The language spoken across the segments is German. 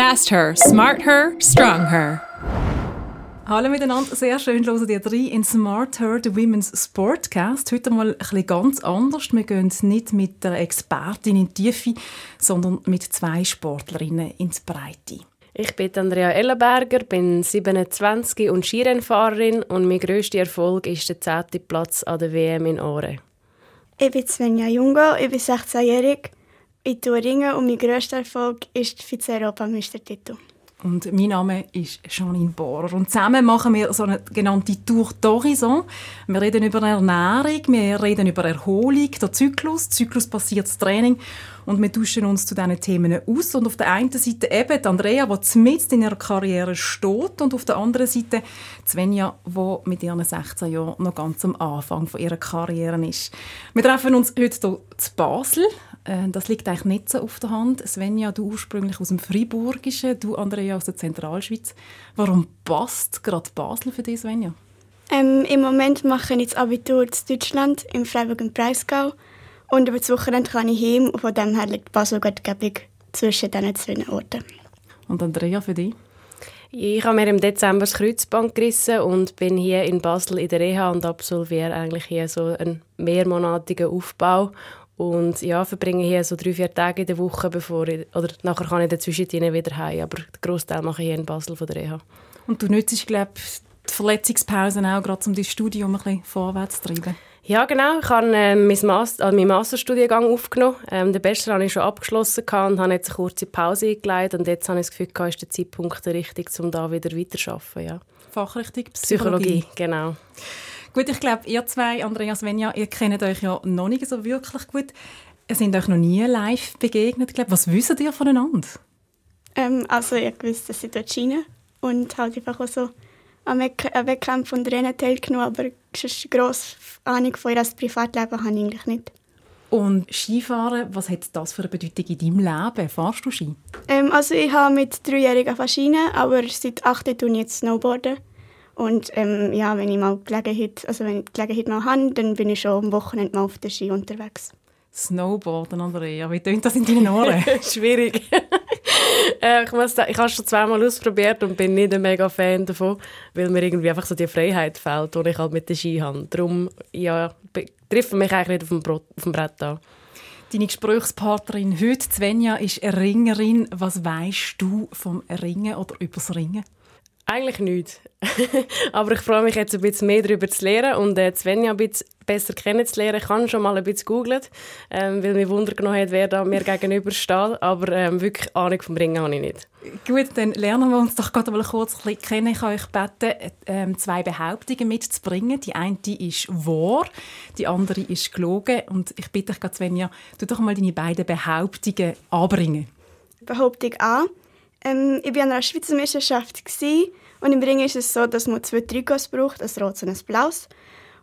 Fast Her, Smart Her, Strong Her. Hallo miteinander, sehr schön hören ihr drei in Smart Her, the Women's Sportcast. Heute mal ein bisschen ganz anders. Wir gehen nicht mit der Expertin in die Tiefe, sondern mit zwei Sportlerinnen ins Breite. Ich bin Andrea Ellenberger, bin 27 und Skirennfahrerin und mein grösster Erfolg ist der 10. Platz an der WM in Ore. Ich bin Svenja Jungo, ich bin 16-jährig, ich tue und mein grösster Erfolg ist der Vize-Europameistertitel. Und mein Name ist Janine Bohrer. Und zusammen machen wir so eine genannte Tour d'Horizon. Wir reden über Ernährung, wir reden über Erholung, der Zyklus, Zyklus das Training. Und wir tauschen uns zu diesen Themen aus. Und auf der einen Seite eben die Andrea, die mitten in ihrer Karriere steht. Und auf der anderen Seite Svenja, die mit ihren 16 Jahren noch ganz am Anfang von ihrer Karriere ist. Wir treffen uns heute hier zu Basel das liegt eigentlich nicht so auf der Hand. Svenja, du ursprünglich aus dem Friburgischen, du Andrea aus der Zentralschweiz. Warum passt gerade Basel für dich, Svenja? Ähm, Im Moment mache ich das Abitur in Deutschland, im Freiburg im Breisgau. Und über das Wochenende kann ich heim und von dem her liegt Basel gerade zwischen diesen zwei Orten. Und Andrea, für dich? Ich habe mir im Dezember das Kreuzband gerissen und bin hier in Basel in der Reha und absolviere eigentlich hier so einen mehrmonatigen Aufbau und ja, verbringe hier so drei, vier Tage in der Woche, bevor ich, oder nachher kann ich dazwischen wieder heim. Aber den Großteil mache ich hier in Basel von der Reha. Und du nützt, glaube die Verletzungspausen auch gerade, um dein Studium ein bisschen vorwärts zu treiben? Ja, genau. Ich habe äh, mein Master, äh, meinen Masterstudiengang aufgenommen. Ähm, den Bachelor habe ich schon abgeschlossen und habe jetzt eine kurze Pause eingeleitet. Und jetzt habe ich das Gefühl, ist der Zeitpunkt richtig, um da wieder weiterzuarbeiten. Ja. Fachrichtung Psychologie. Psychologie, genau. Gut, ich glaube, ihr zwei, Andreas Svenja, ihr kennt euch ja noch nicht so wirklich gut. Ihr sind euch noch nie live begegnet. Glaub, was wisst ihr voneinander? Ähm, also ich wusste, dass sie dort scheinen und halt einfach auch so an Wettkämpfen und Rennen teilgenommen, aber eine grosse Ahnung von ihr Privatleben habe ich eigentlich nicht. Und Skifahren, was hat das für eine Bedeutung in deinem Leben? Fahrst du Ski? Ähm, also ich habe mit dreijährigen Faschinen, aber seit acht tue ich jetzt Snowboarden. Und ähm, ja, wenn ich mal Gelegenheit, also wenn ich Gelegenheit mal habe, dann bin ich schon am Wochenende mal auf der Ski unterwegs. Snowboarden, Andrea, wie tönt das in deinen Ohren? Schwierig. äh, ich, muss sagen, ich habe es schon zweimal ausprobiert und bin nicht ein mega Fan davon, weil mir irgendwie einfach so die Freiheit fehlt, die ich halt mit der Ski habe. Darum ja, trifft mich eigentlich nicht auf dem, Brot, auf dem Brett an. Deine Gesprächspartnerin heute, Svenja, ist eine Ringerin. Was weißt du vom Ringen oder übers Ringen? Eigentlich nicht. Aber ich freue mich jetzt ein bisschen mehr darüber zu lernen und äh, Svenja ein bisschen besser kennenzulernen. Ich habe schon mal ein bisschen gegoogelt, ähm, weil mich Wunder genommen hat, wer da mir gegenübersteht. Aber ähm, wirklich Ahnung vom Ringen habe ich nicht. Gut, dann lernen wir uns doch gerade mal kurz ein bisschen kennen. Ich kann euch bitten, ähm, zwei Behauptungen mitzubringen. Die eine ist wahr, die andere ist gelogen. Und ich bitte dich, Svenja, du doch mal deine beiden Behauptungen anbringen. Behauptung A. Ähm, ich war an einer Schweizer Meisterschaft und im Ring ist es so, dass man zwei Trikots braucht, ein rotes und ein blaues.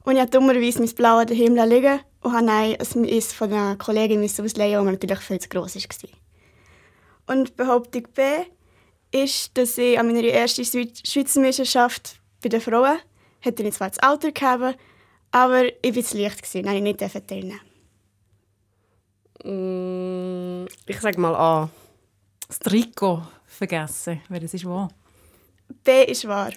Und ich habe dummerweise mein Blau an der Himmel liegen und habe eins von einer Kollegin ausleihen, das natürlich viel zu gross war. Und Behauptung B ist, dass ich an meiner ersten Schweizer Meisterschaft bei den Frauen hätte ich zwar das Alter gehabt, aber ich war zu leicht, gewesen, ich nicht teilnehmen. Mm, ich sage mal A. Das Trikot vergessen, weil das ist wahr. B ist wahr.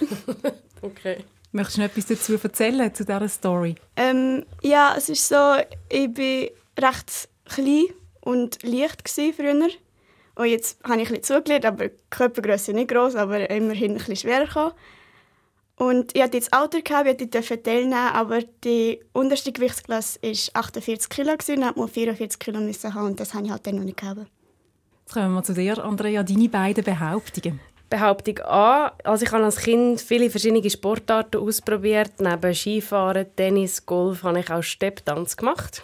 okay. Möchtest du noch etwas dazu erzählen, zu dieser Story? Ähm, ja, es ist so, ich war recht klein und leicht früher. Und jetzt habe ich ein bisschen zugelernt, aber die Körpergröße nicht groß, aber immerhin ein bisschen schwerer gekommen. Und ich hatte jetzt Alter gehabt, ich durfte teilnehmen, aber die unterste Gewichtsklasse war 48 Kilo und ich musste 44 Kilo haben und das habe ich halt dann noch nicht gehabt. Jetzt kommen wir zu dir, Andrea, deine beiden Behauptungen. Behauptung A. Also ich habe als Kind viele verschiedene Sportarten ausprobiert. Neben Skifahren, Tennis, Golf habe ich auch Stepptanz gemacht.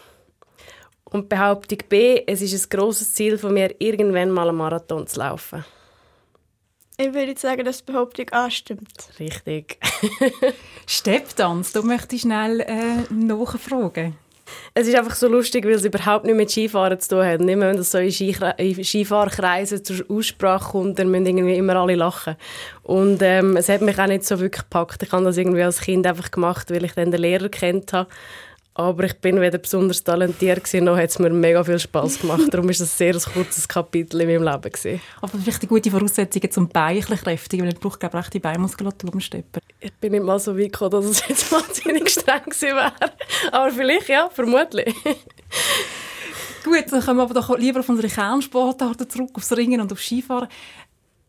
Und Behauptung B. Es ist ein grosses Ziel von mir, irgendwann mal einen Marathon zu laufen. Ich würde sagen, dass Behauptung A stimmt. Richtig. Stepptanz, du möchtest schnell äh, nachfragen. Es ist einfach so lustig, weil es überhaupt nicht mit Skifahren zu tun hat. Und immer wenn das so in, Skifahrkreisen zur Aussprache kommt, dann müssen irgendwie immer alle lachen. Und ähm, es hat mich auch nicht so wirklich gepackt. Ich habe das irgendwie als Kind einfach gemacht, weil ich dann den Lehrer kennt habe. Aber ich bin weder besonders talentiert gewesen, noch hat es mir mega viel Spaß gemacht. Darum ist es ein sehr kurzes Kapitel in meinem Leben gewesen. Aber vielleicht die gute Voraussetzungen zum Bein kräftigen, weil ich brauche glaube ich die Beinmuskulatur im Steppen. Ich bin nicht mal so weit gekommen, dass es jetzt wahnsinnig streng gewesen wäre. Aber vielleicht, ja, vermutlich. Gut, dann kommen wir aber doch lieber auf unsere Kernsportarten zurück, aufs Ringen und aufs Skifahren.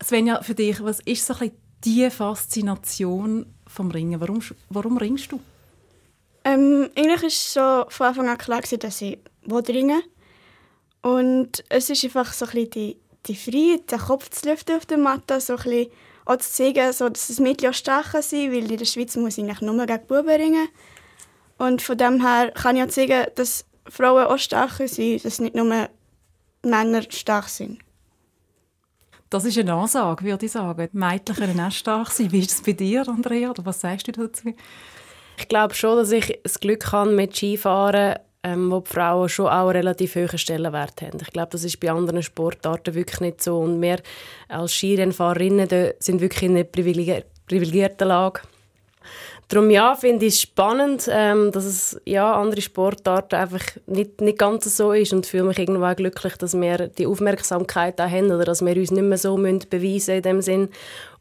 Svenja, für dich, was ist so ein bisschen die Faszination vom Ringen? Warum, warum ringst du? Ähm, eigentlich war schon von Anfang an klar, dass ich ringen Und es ist einfach so ein bisschen die, die Freiheit, den Kopf zu lüften auf der Matte, so ein bisschen auch zu zeigen, so, dass das Mädchen auch stark sein weil in der Schweiz muss ich eigentlich nur gegen Buben ringen. Und von dem her kann ich auch zeigen, dass Frauen auch stark sind, dass nicht nur Männer stark sind. Das ist eine Ansage, würde ich sagen. Die Mädchen können auch stark sein. Wie ist es bei dir, Andrea? Oder was sagst du dazu? Ich glaube schon, dass ich das Glück habe mit Skifahren, ähm, wo die Frauen schon auch einen relativ hohen Stellenwert haben. Ich glaube, das ist bei anderen Sportarten wirklich nicht so. Und wir als Skirennfahrerinnen sind wirklich in einer privilegierten Lage. Darum ja, finde ich es spannend, ähm, dass es ja, andere Sportarten einfach nicht, nicht ganz so ist und fühle mich irgendwo auch glücklich, dass wir die Aufmerksamkeit auch haben oder dass wir uns nicht mehr so müssen beweisen in dem Sinn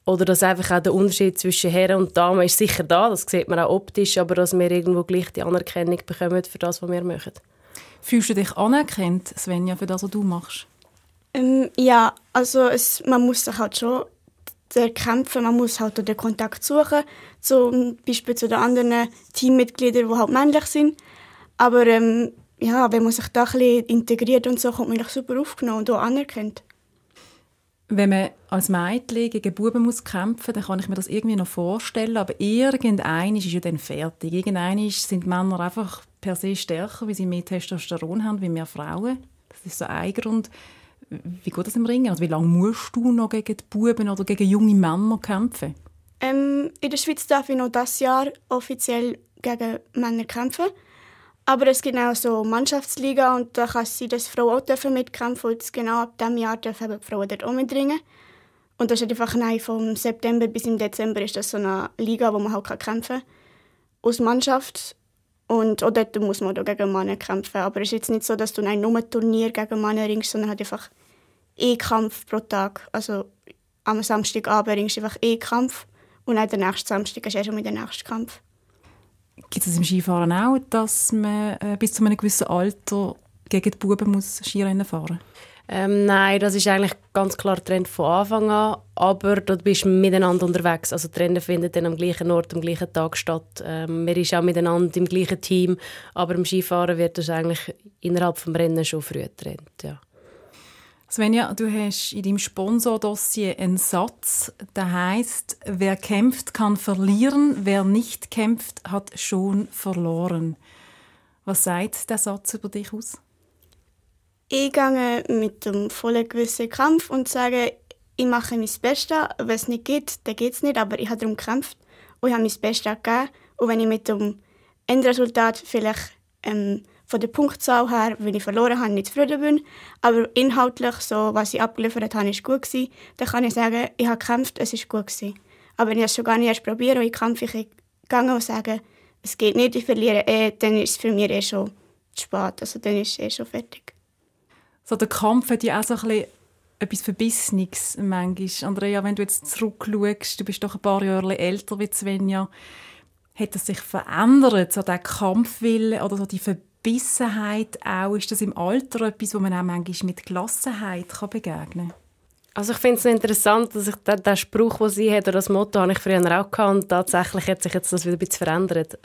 oder dass einfach auch der Unterschied zwischen Herren und Damen ist sicher da, das sieht man auch optisch, aber dass wir irgendwo gleich die Anerkennung bekommen für das, was wir machen. Fühlst du dich anerkannt, Svenja, für das, was du machst? Ähm, ja, also es, man muss sich halt schon kämpfen, man muss halt den Kontakt suchen, zum Beispiel zu den anderen Teammitgliedern, die halt männlich sind. Aber ähm, ja, wenn man sich da ein bisschen integriert und so, kommt man super aufgenommen und auch anerkannt. Wenn man als Mädchen gegen Buben muss kämpfen dann kann ich mir das irgendwie noch vorstellen. Aber irgendein ist ja dann fertig. Irgendein sind Männer einfach per se stärker, weil sie mehr Testosteron haben wie mehr Frauen. Das ist so ein Grund. Wie geht das im Ringen? Also wie lange musst du noch gegen die Buben oder gegen junge Männer kämpfen? Ähm, in der Schweiz darf ich noch das Jahr offiziell gegen Männer kämpfen. Aber es gibt auch so Mannschaftsliga und da kann es sein, dass Frauen auch mitkämpfen dürfen. Und genau ab diesem Jahr dürfen die Frauen dort auch mitringen. Und das ist einfach nein, vom September bis im Dezember ist das so eine Liga, wo man halt kämpfen kann. Aus Mannschaft. Und auch dort muss man auch gegen Männer kämpfen. Aber es ist jetzt nicht so, dass du nur ein Turnier gegen Männer ringst, sondern halt einfach einen Kampf pro Tag. Also am Samstagabend ringst du einfach einen Kampf und dann den nächsten Samstag ist schon mit dem nächsten Kampf. Gibt es im Skifahren auch, dass man äh, bis zu einem gewissen Alter gegen die Buben muss Skirennen fahren ähm, Nein, das ist eigentlich ganz klar Trend von Anfang an. Aber dort bist du miteinander unterwegs. Also die Rennen finden dann am gleichen Ort, am gleichen Tag statt. Ähm, man ist auch miteinander im gleichen Team. Aber im Skifahren wird das eigentlich innerhalb des Rennens schon früh getrennt. Ja. Svenja, du hast in deinem Sponsordossier einen Satz, der heißt: Wer kämpft, kann verlieren, wer nicht kämpft, hat schon verloren. Was sagt der Satz über dich aus? Ich gehe mit dem vollen gewissen Kampf und sage, ich mache mein Bestes. Wenn es nicht geht, dann geht es nicht, aber ich habe darum gekämpft und ich habe mein Bestes gegeben. Und wenn ich mit dem Endresultat vielleicht ähm, von der Punktzahl her, weil ich verloren habe, nicht zufrieden bin. Aber inhaltlich, so, was ich abgeliefert habe, ist gut gewesen. Dann kann ich sagen, ich habe gekämpft, es ist gut gewesen. Aber wenn ich es schon gar nicht erst probiere und ich kämpfe, ich gehe und sage, es geht nicht, ich verliere eh, dann ist es für mich eh schon zu spät. Also dann ist es eh schon fertig. So, der Kampf hat ja auch so ein bisschen etwas Verbissenes manchmal. Andrea, wenn du jetzt zurückschaust, du bist doch ein paar Jahre älter wie Svenja, hat es sich verändert, so der Kampfwille oder so die Verbissenheit Verbissenheit auch, ist das im Alter etwas, wo man auch manchmal mit Gelassenheit kann begegnen kann? Also ich finde es interessant, dass ich den, den Spruch, den sie hat, oder das Motto, habe ich früher auch gehabt und tatsächlich hat sich jetzt das wieder ein bisschen verändert.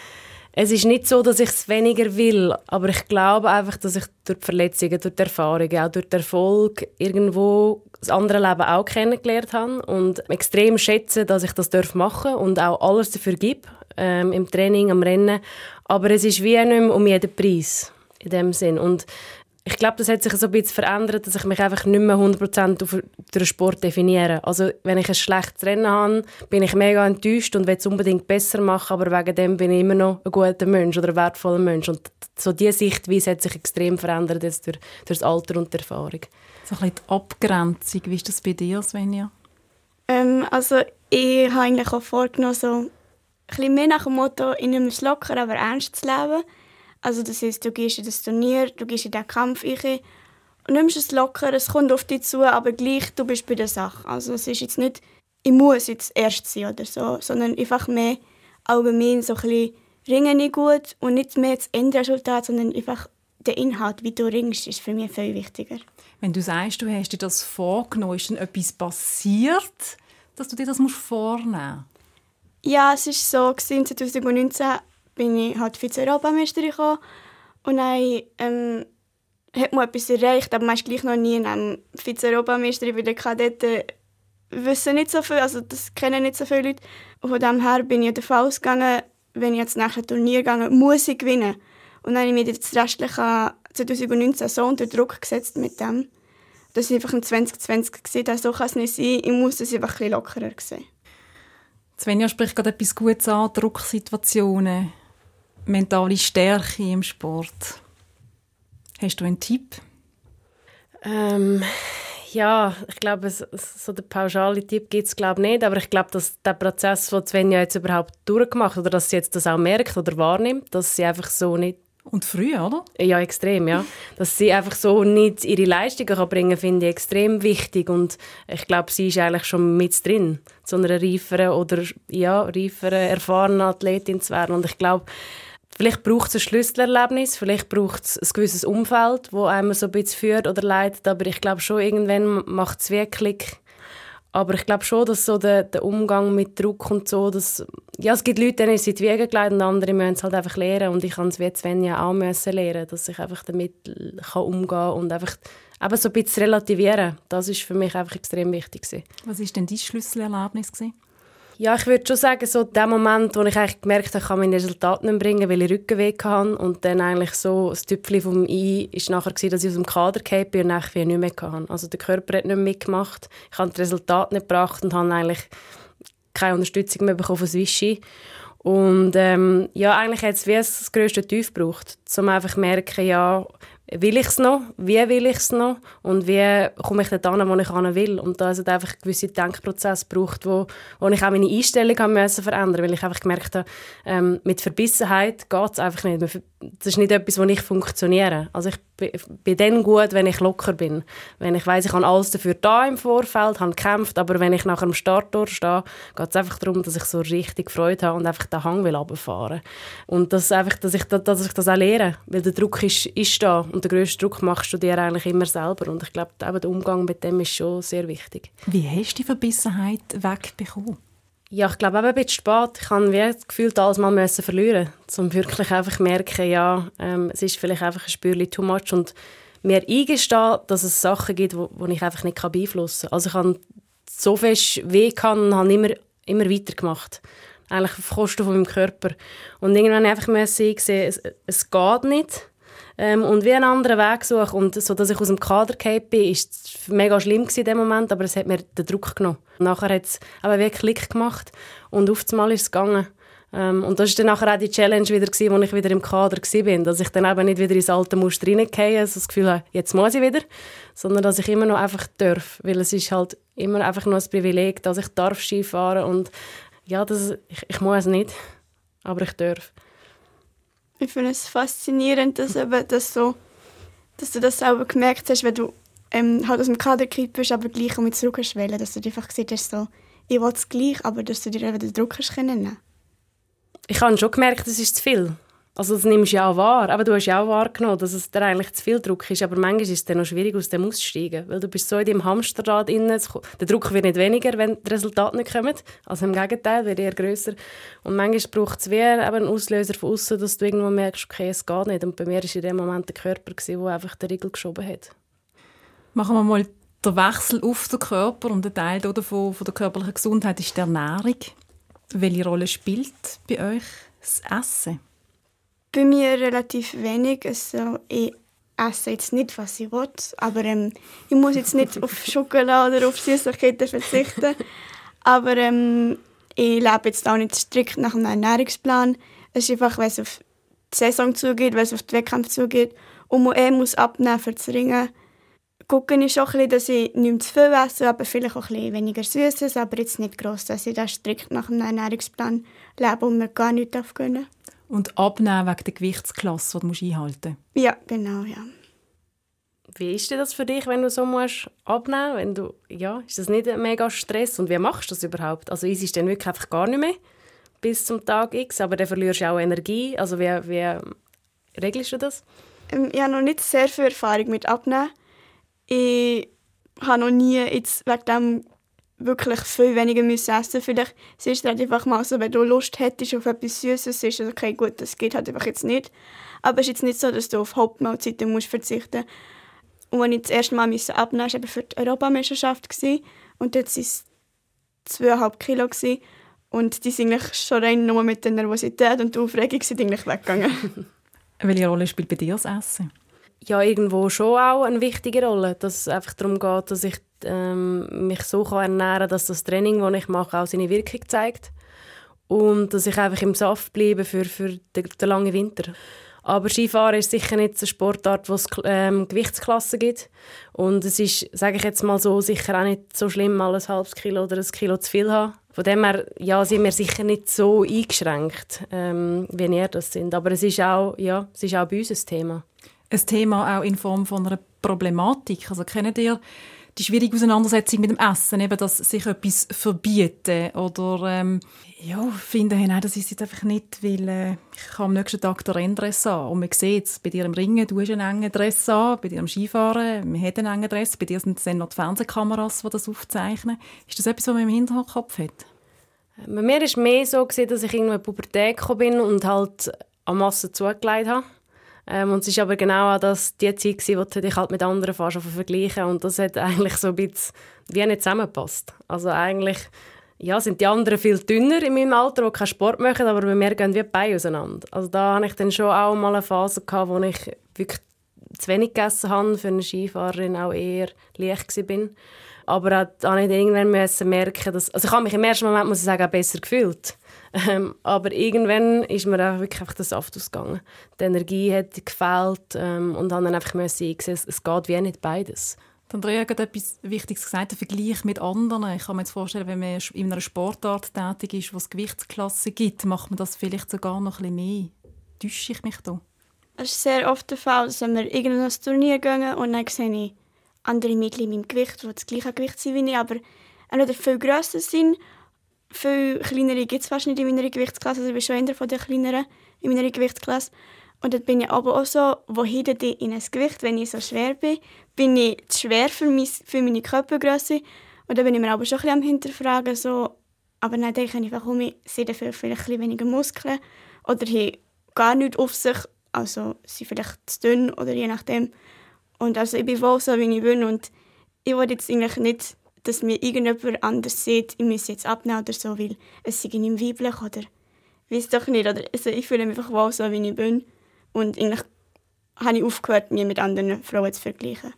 Es ist nicht so, dass ich es weniger will, aber ich glaube einfach, dass ich durch die Verletzungen, durch die Erfahrungen, auch durch den Erfolg irgendwo das andere Leben auch kennengelernt habe und extrem schätze, dass ich das machen darf und auch alles dafür gebe, ähm, im Training, am Rennen. Aber es ist wie nicht mehr um jeden Preis in dem Sinn. Und ich glaube, das hat sich so ein bisschen verändert, dass ich mich einfach nicht mehr 100% auf den Sport definiere. Also wenn ich ein schlechtes Rennen habe, bin ich mega enttäuscht und will es unbedingt besser machen, aber wegen dem bin ich immer noch ein guter Mensch oder ein wertvoller Mensch. Und so diese Sichtweise hat sich extrem verändert jetzt durch, durch das Alter und die Erfahrung. So ein bisschen die Abgrenzung, wie ist das bei dir, Svenja? Ähm, also ich habe eigentlich auch vorgenommen, so bisschen mehr nach dem Motto, ich nehme es locker, aber ernst zu leben. Also das heißt, du gehst in das Turnier, du gehst in den Kampf rein und nimmst es locker, es kommt auf dich zu, aber gleich, du bist bei der Sache. Also es ist jetzt nicht, ich muss jetzt erst sein oder so, sondern einfach mehr allgemein so ein bisschen ringen nicht gut und nicht mehr das Endresultat, sondern einfach der Inhalt, wie du ringst, ist für mich viel wichtiger. Wenn du sagst, du hast dir das vorgenommen, ist dann etwas passiert, dass du dir das vornehmen musst? Ja, es war so, 2019 bin ich halt Vize-Europameisterin und dann ähm, hat man etwas erreicht, aber man ist gleich noch nie in einem Vize-Europameisterin, weil die Kadetten wissen nicht so viel, also das kennen nicht so viele Leute. Und von dem her bin ich davon ausgegangen, wenn ich jetzt nach dem Turnier gehe, muss ich gewinnen. Und dann habe ich mir das restliche 2019 so unter Druck gesetzt mit dem, dass ich einfach im 2020 gesehen habe, so kann es nicht sein, ich muss es einfach ein bisschen lockerer sehen. Svenja spricht gerade etwas Gutes an, Drucksituationen, mentale Stärke im Sport. Hast du einen Tipp? Ähm, ja, ich glaube, so den pauschalen Tipp gibt es glaube nicht, aber ich glaube, dass der Prozess, den Svenja jetzt überhaupt durchgemacht oder dass sie jetzt das auch merkt oder wahrnimmt, dass sie einfach so nicht und früh, oder? Ja, extrem, ja. Dass sie einfach so nicht ihre Leistungen kann bringen kann, finde ich extrem wichtig. Und ich glaube, sie ist eigentlich schon mit drin, zu einer reiferen oder ja, reiferen, erfahrenen Athletin zu werden. Und ich glaube, vielleicht braucht es ein Schlüsselerlebnis, vielleicht braucht es ein gewisses Umfeld, wo einem so ein bisschen führt oder leitet. Aber ich glaube schon, irgendwann macht es wirklich aber ich glaube schon, dass so der, der Umgang mit Druck und so, dass, ja, es gibt Leute, denen ist es in die Wege gelegt und andere müssen es halt einfach lernen. Und ich kann es wie Svenja auch müssen lernen, dass ich einfach damit kann umgehen kann und einfach eben so ein bisschen relativieren. Das ist für mich einfach extrem wichtig. Gewesen. Was war denn dein Schlüsselerlebnis? Gewesen? Ja, ich würde schon sagen, so der Moment, wo ich eigentlich gemerkt habe, ich kann mein Resultat nicht bringen, weil ich Rückenweh hatte und dann eigentlich so das Tüpfchen vom I ist nachher gewesen, dass ich aus dem Kader gekommen bin und eigentlich nicht mehr hatte. Also der Körper hat nicht mitgemacht, ich habe das Resultat nicht gebracht und habe eigentlich keine Unterstützung mehr bekommen von Swishy. Und ähm, ja, eigentlich hat es wie das grösste Tief gebraucht, um einfach zu merken, ja, will ich es noch, wie will ich es noch und wie komme ich dort wo ich hin will. Und da hat einfach gewisse Denkprozesse gebraucht, wo, wo ich auch meine Einstellung haben müssen verändern weil ich einfach gemerkt habe, ähm, mit Verbissenheit geht es einfach nicht. Das ist nicht etwas, wo ich funktioniere. Also ich bin dann gut, wenn ich locker bin. Wenn ich weiß ich habe alles dafür da im Vorfeld, habe gekämpft, aber wenn ich nach einem Starttor stehe, geht es einfach darum, dass ich so richtig Freude habe und einfach den Hang will runterfahren. Und das einfach, dass ich, dass ich das auch lehre, weil der Druck ist, ist da und den grössten Druck machst du dir eigentlich immer selber und ich glaube, der Umgang mit dem ist schon sehr wichtig. Wie hast du die Verbissenheit wegbekommen? Ja, ich glaube, eben ein bisschen spät. Ich habe wie gefühlt alles mal müssen verlieren, um wirklich einfach zu merken, ja, ähm, es ist vielleicht einfach ein Spürchen too much und mir eingestehen, dass es Sachen gibt, die ich einfach nicht beeinflussen kann. Also ich habe so fest weh gehabt und habe immer, immer weitergemacht. Eigentlich auf Kosten von meinem Körper. Und irgendwann einfach müssen sehen, es, es geht nicht ähm, und wie einen anderen Weg suche. Und so, dass ich aus dem Kader gefallen bin, ist mega schlimm in dem Moment, aber es hat mir den Druck genommen. Nachher hat es aber wirklich Klick gemacht und auf einmal ist es gegangen. Ähm, und das war dann nachher auch die Challenge wieder, gewesen, wo ich wieder im Kader war, dass ich dann eben nicht wieder ins alte Muster reingehe, also das Gefühl habe, jetzt muss ich wieder, sondern dass ich immer noch einfach darf, weil es ist halt immer einfach nur ein Privileg, dass ich darf Skifahren und ja, das, ich, ich muss nicht, aber ich darf ich finde es faszinierend, dass, eben das so, dass du das selber gemerkt hast, wenn du ähm, halt aus dem Kader gekriegt bist, aber gleich mit zurück hast wollen, dass du dir einfach gesagt hast, so, ich will es gleich, aber dass du dir eben den Druck hast können. Ich habe schon gemerkt, es ist zu viel. Also das nimmst du ja auch wahr. Aber du hast ja auch wahrgenommen, dass es dir eigentlich zu viel Druck ist. Aber manchmal ist es dann noch schwierig, aus dem auszusteigen. Weil du bist so in deinem Hamsterrad drin. Der Druck wird nicht weniger, wenn die Resultate nicht kommen. Also im Gegenteil, wird eher grösser. Und manchmal braucht es wie einen Auslöser von außen, dass du irgendwo merkst, okay, es geht nicht. Und bei mir war in dem Moment der Körper, der einfach den Riegel geschoben hat. Machen wir mal den Wechsel auf den Körper. Und ein Teil davon, von der körperlichen Gesundheit ist die Ernährung. Welche Rolle spielt bei euch das Essen? Bei mir relativ wenig. Also ich esse jetzt nicht, was ich will, aber ähm, ich muss jetzt nicht auf Schokolade oder auf Süßigkeiten verzichten. Aber ähm, ich lebe jetzt auch nicht strikt nach einem Ernährungsplan. Es ist einfach, wenn es auf die Saison zugeht, wenn es auf den Wettkampf zugeht und man eh muss abnehmen für das Ringen, gucke ich schon ein bisschen, dass ich nicht zu viel esse, aber vielleicht auch ein bisschen weniger Süßes, aber jetzt nicht gross, dass ich da strikt nach einem Ernährungsplan lebe und mir gar nichts gönnen Und abnehmen wegen der Gewichtsklasse, die du einhalten musst? Ja, genau, ja. Wie ist das für dich, wenn du so musst abnehmen wenn du ja Ist das nicht ein mega Stress? Und wie machst du das überhaupt? Also ist es dann wirklich einfach gar nicht mehr bis zum Tag X, aber dann verlierst du auch Energie. Also wie, wie regelst du das? Ähm, ich habe noch nicht sehr viel Erfahrung mit Abnehmen. Ich habe noch nie jetzt wegen dem wirklich viel weniger müssen essen Vielleicht ist es halt einfach mal so, wenn du Lust hättest auf etwas Süßes, ist es okay, gut, das geht halt einfach jetzt nicht. Aber es ist jetzt nicht so, dass du auf Hauptmahlzeiten musst verzichten musst. Und als ich das erste Mal abnehmen musste, war für die Europameisterschaft. Und dort waren es zweieinhalb Kilo. Und die sind eigentlich schon rein nur mit der Nervosität und der Aufregung sind eigentlich weggegangen. Welche Rolle spielt bei dir das Essen? Ja, irgendwo schon auch eine wichtige Rolle. Dass es einfach darum geht, dass ich ähm, mich so ernähren kann, dass das Training, das ich mache, auch seine Wirkung zeigt. Und dass ich einfach im Saft bleibe für, für den, den langen Winter. Aber Skifahren ist sicher nicht eine Sportart, wo es ähm, Gewichtsklassen gibt. Und es ist, sage ich jetzt mal so, sicher auch nicht so schlimm, mal ein halbes Kilo oder ein Kilo zu viel haben. Von dem her ja, sind wir sicher nicht so eingeschränkt, ähm, wie ihr das sind. Aber es ist, auch, ja, es ist auch bei uns ein Thema. Ein Thema auch in Form von einer Problematik. Also kennt ihr die schwierige Auseinandersetzung mit dem Essen, eben, dass sich etwas verbieten oder ähm, ja, finden, hey, nein, das ist jetzt einfach nicht, weil äh, ich am nächsten Tag den Renndress an und man sieht es, bei dir im Ringen, du hast einen engen Dress an, bei dir im Skifahren, man hat einen engen Dress, bei dir sind es dann noch die Fernsehkameras, die das aufzeichnen. Ist das etwas, was man im Hinterkopf hat? Bei mir war es mehr so, dass ich in der Pubertät bin und halt an Masse zugelegt habe. Ähm, und es war aber genau auch das, die Zeit, wo du halt mit anderen fast vergleichen und das hat eigentlich so ein bisschen wie nicht zusammengepasst. Also eigentlich ja, sind die anderen viel dünner in meinem Alter, die keinen Sport machen, aber bei mir gehen wir beide auseinander. Also da hatte ich dann schon auch mal eine Phase, gehabt, wo ich wirklich zu wenig gegessen habe, für eine Skifahrerin auch eher leicht war. Aber auch, da musste ich irgendwann merken, dass... Also ich habe mich im ersten Moment, muss ich sagen, besser gefühlt. Ähm, aber irgendwann ist mir auch wirklich einfach der Saft ausgegangen. Die Energie hat gefehlt ähm, und dann einfach müssen sehen, es geht wie nicht beides. Andrea hat etwas Wichtiges gesagt, der Vergleich mit anderen. Ich kann mir jetzt vorstellen, wenn man in einer Sportart tätig ist, wo es Gewichtsklassen gibt, macht man das vielleicht sogar noch ein bisschen mehr. Täusche ich mich da? Es ist sehr oft der Fall, dass wir irgendein Turnier gehen und dann sehe ich andere Mädchen in meinem Gewicht, die das gleiche Gewicht sind wie ich, aber entweder viel grösser sind viel kleinere gibt es fast nicht in meiner Gewichtsklasse. Also ich bin schon einer von den kleineren in meiner Gewichtsklasse. Und dann bin ich aber auch so, wohin denn in ein Gewicht, wenn ich so schwer bin, bin ich zu schwer für, mein, für meine Körpergröße. Und dann bin ich mir aber schon ein bisschen am hinterfragen, so, aber dann denke ich einfach, ich sehe dafür vielleicht ein weniger Muskeln oder haben gar nichts auf sich, also sind vielleicht zu dünn oder je nachdem. Und also ich bin wohl so, wie ich bin und ich will jetzt eigentlich nicht dass mir irgendjemand anders sieht, ich muss jetzt abnehmen oder so, weil es sei nicht weiblich oder weiß doch nicht. Oder, also ich fühle mich einfach wohl so, wie ich bin. Und eigentlich habe ich aufgehört, mich mit anderen Frauen zu vergleichen.